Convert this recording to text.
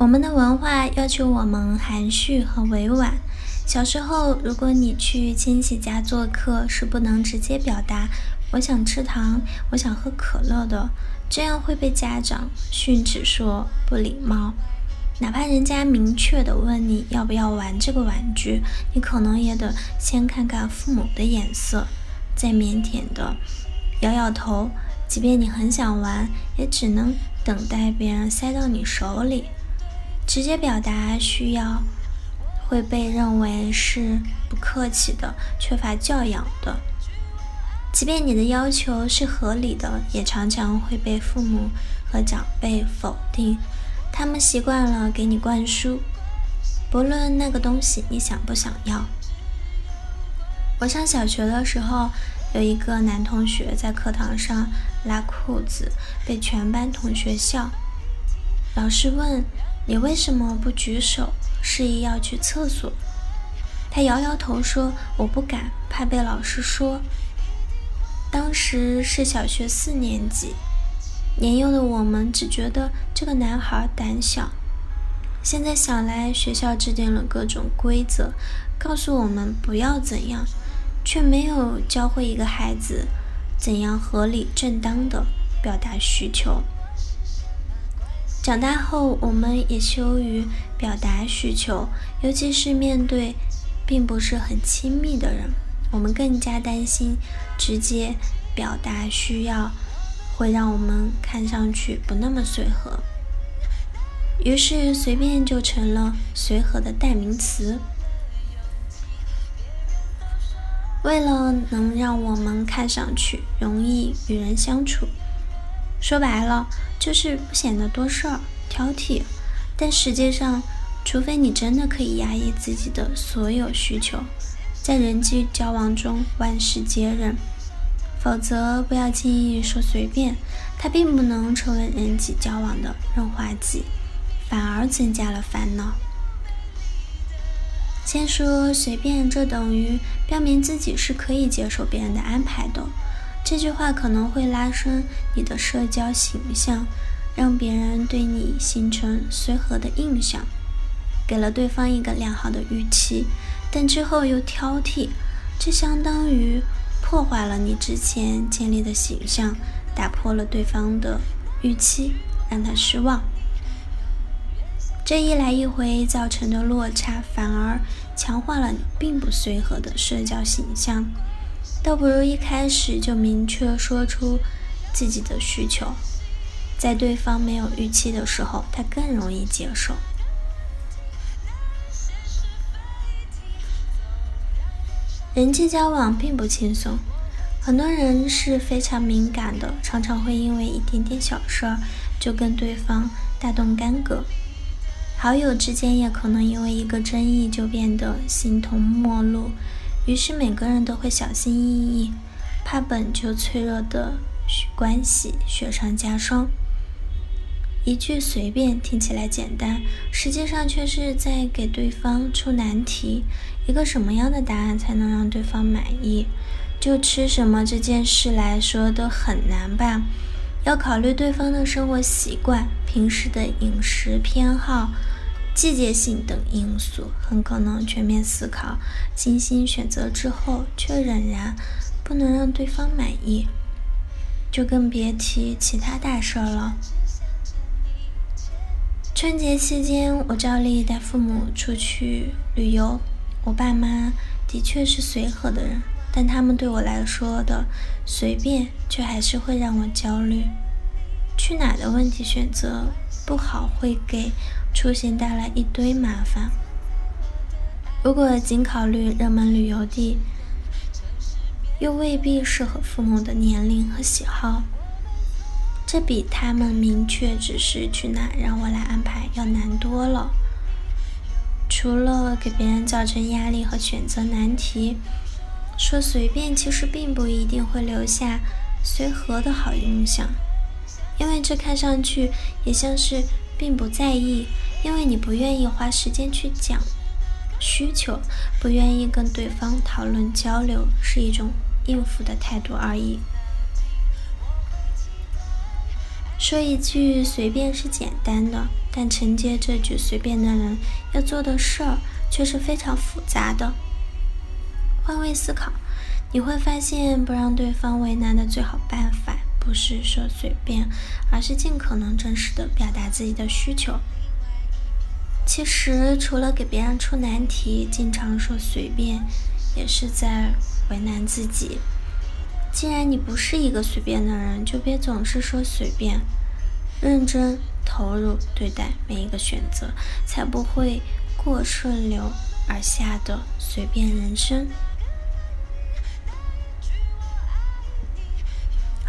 我们的文化要求我们含蓄和委婉。小时候，如果你去亲戚家做客，是不能直接表达“我想吃糖，我想喝可乐”的，这样会被家长训斥说不礼貌。哪怕人家明确的问你要不要玩这个玩具，你可能也得先看看父母的眼色，再腼腆的摇摇头。即便你很想玩，也只能等待别人塞到你手里。直接表达需要会被认为是不客气的、缺乏教养的。即便你的要求是合理的，也常常会被父母和长辈否定。他们习惯了给你灌输，不论那个东西你想不想要。我上小学的时候，有一个男同学在课堂上拉裤子，被全班同学笑。老师问。你为什么不举手示意要去厕所？他摇摇头说：“我不敢，怕被老师说。”当时是小学四年级，年幼的我们只觉得这个男孩胆小。现在想来，学校制定了各种规则，告诉我们不要怎样，却没有教会一个孩子怎样合理正当的表达需求。长大后，我们也羞于表达需求，尤其是面对并不是很亲密的人，我们更加担心直接表达需要会让我们看上去不那么随和。于是，随便就成了随和的代名词。为了能让我们看上去容易与人相处。说白了，就是不显得多事儿、挑剔。但实际上，除非你真的可以压抑自己的所有需求，在人际交往中万事皆忍，否则不要轻易说随便。它并不能成为人际交往的润滑剂，反而增加了烦恼。先说随便，这等于表明自己是可以接受别人的安排的。这句话可能会拉伸你的社交形象，让别人对你形成随和的印象，给了对方一个良好的预期，但之后又挑剔，这相当于破坏了你之前建立的形象，打破了对方的预期，让他失望。这一来一回造成的落差，反而强化了你并不随和的社交形象。倒不如一开始就明确说出自己的需求，在对方没有预期的时候，他更容易接受。人际交往并不轻松，很多人是非常敏感的，常常会因为一点点小事儿就跟对方大动干戈。好友之间也可能因为一个争议就变得形同陌路。于是每个人都会小心翼翼，怕本就脆弱的关系雪上加霜。一句随便听起来简单，实际上却是在给对方出难题。一个什么样的答案才能让对方满意？就吃什么这件事来说都很难办，要考虑对方的生活习惯、平时的饮食偏好。季节性等因素很可能全面思考、精心选择之后，却仍然不能让对方满意，就更别提其他大事了。春节期间，我照例带父母出去旅游。我爸妈的确是随和的人，但他们对我来说的随便，却还是会让我焦虑。去哪的问题选择不好，会给。出行带来一堆麻烦。如果仅考虑热门旅游地，又未必适合父母的年龄和喜好，这比他们明确指示去哪让我来安排要难多了。除了给别人造成压力和选择难题，说随便其实并不一定会留下随和的好印象，因为这看上去也像是并不在意，因为你不愿意花时间去讲需求，不愿意跟对方讨论交流，是一种应付的态度而已。说一句随便是简单的，但承接这句随便的人要做的事儿却是非常复杂的。换位思考，你会发现不让对方为难的最好办法，不是说随便，而是尽可能真实的表达自己的需求。其实，除了给别人出难题，经常说随便，也是在为难自己。既然你不是一个随便的人，就别总是说随便，认真投入对待每一个选择，才不会过顺流而下的随便人生。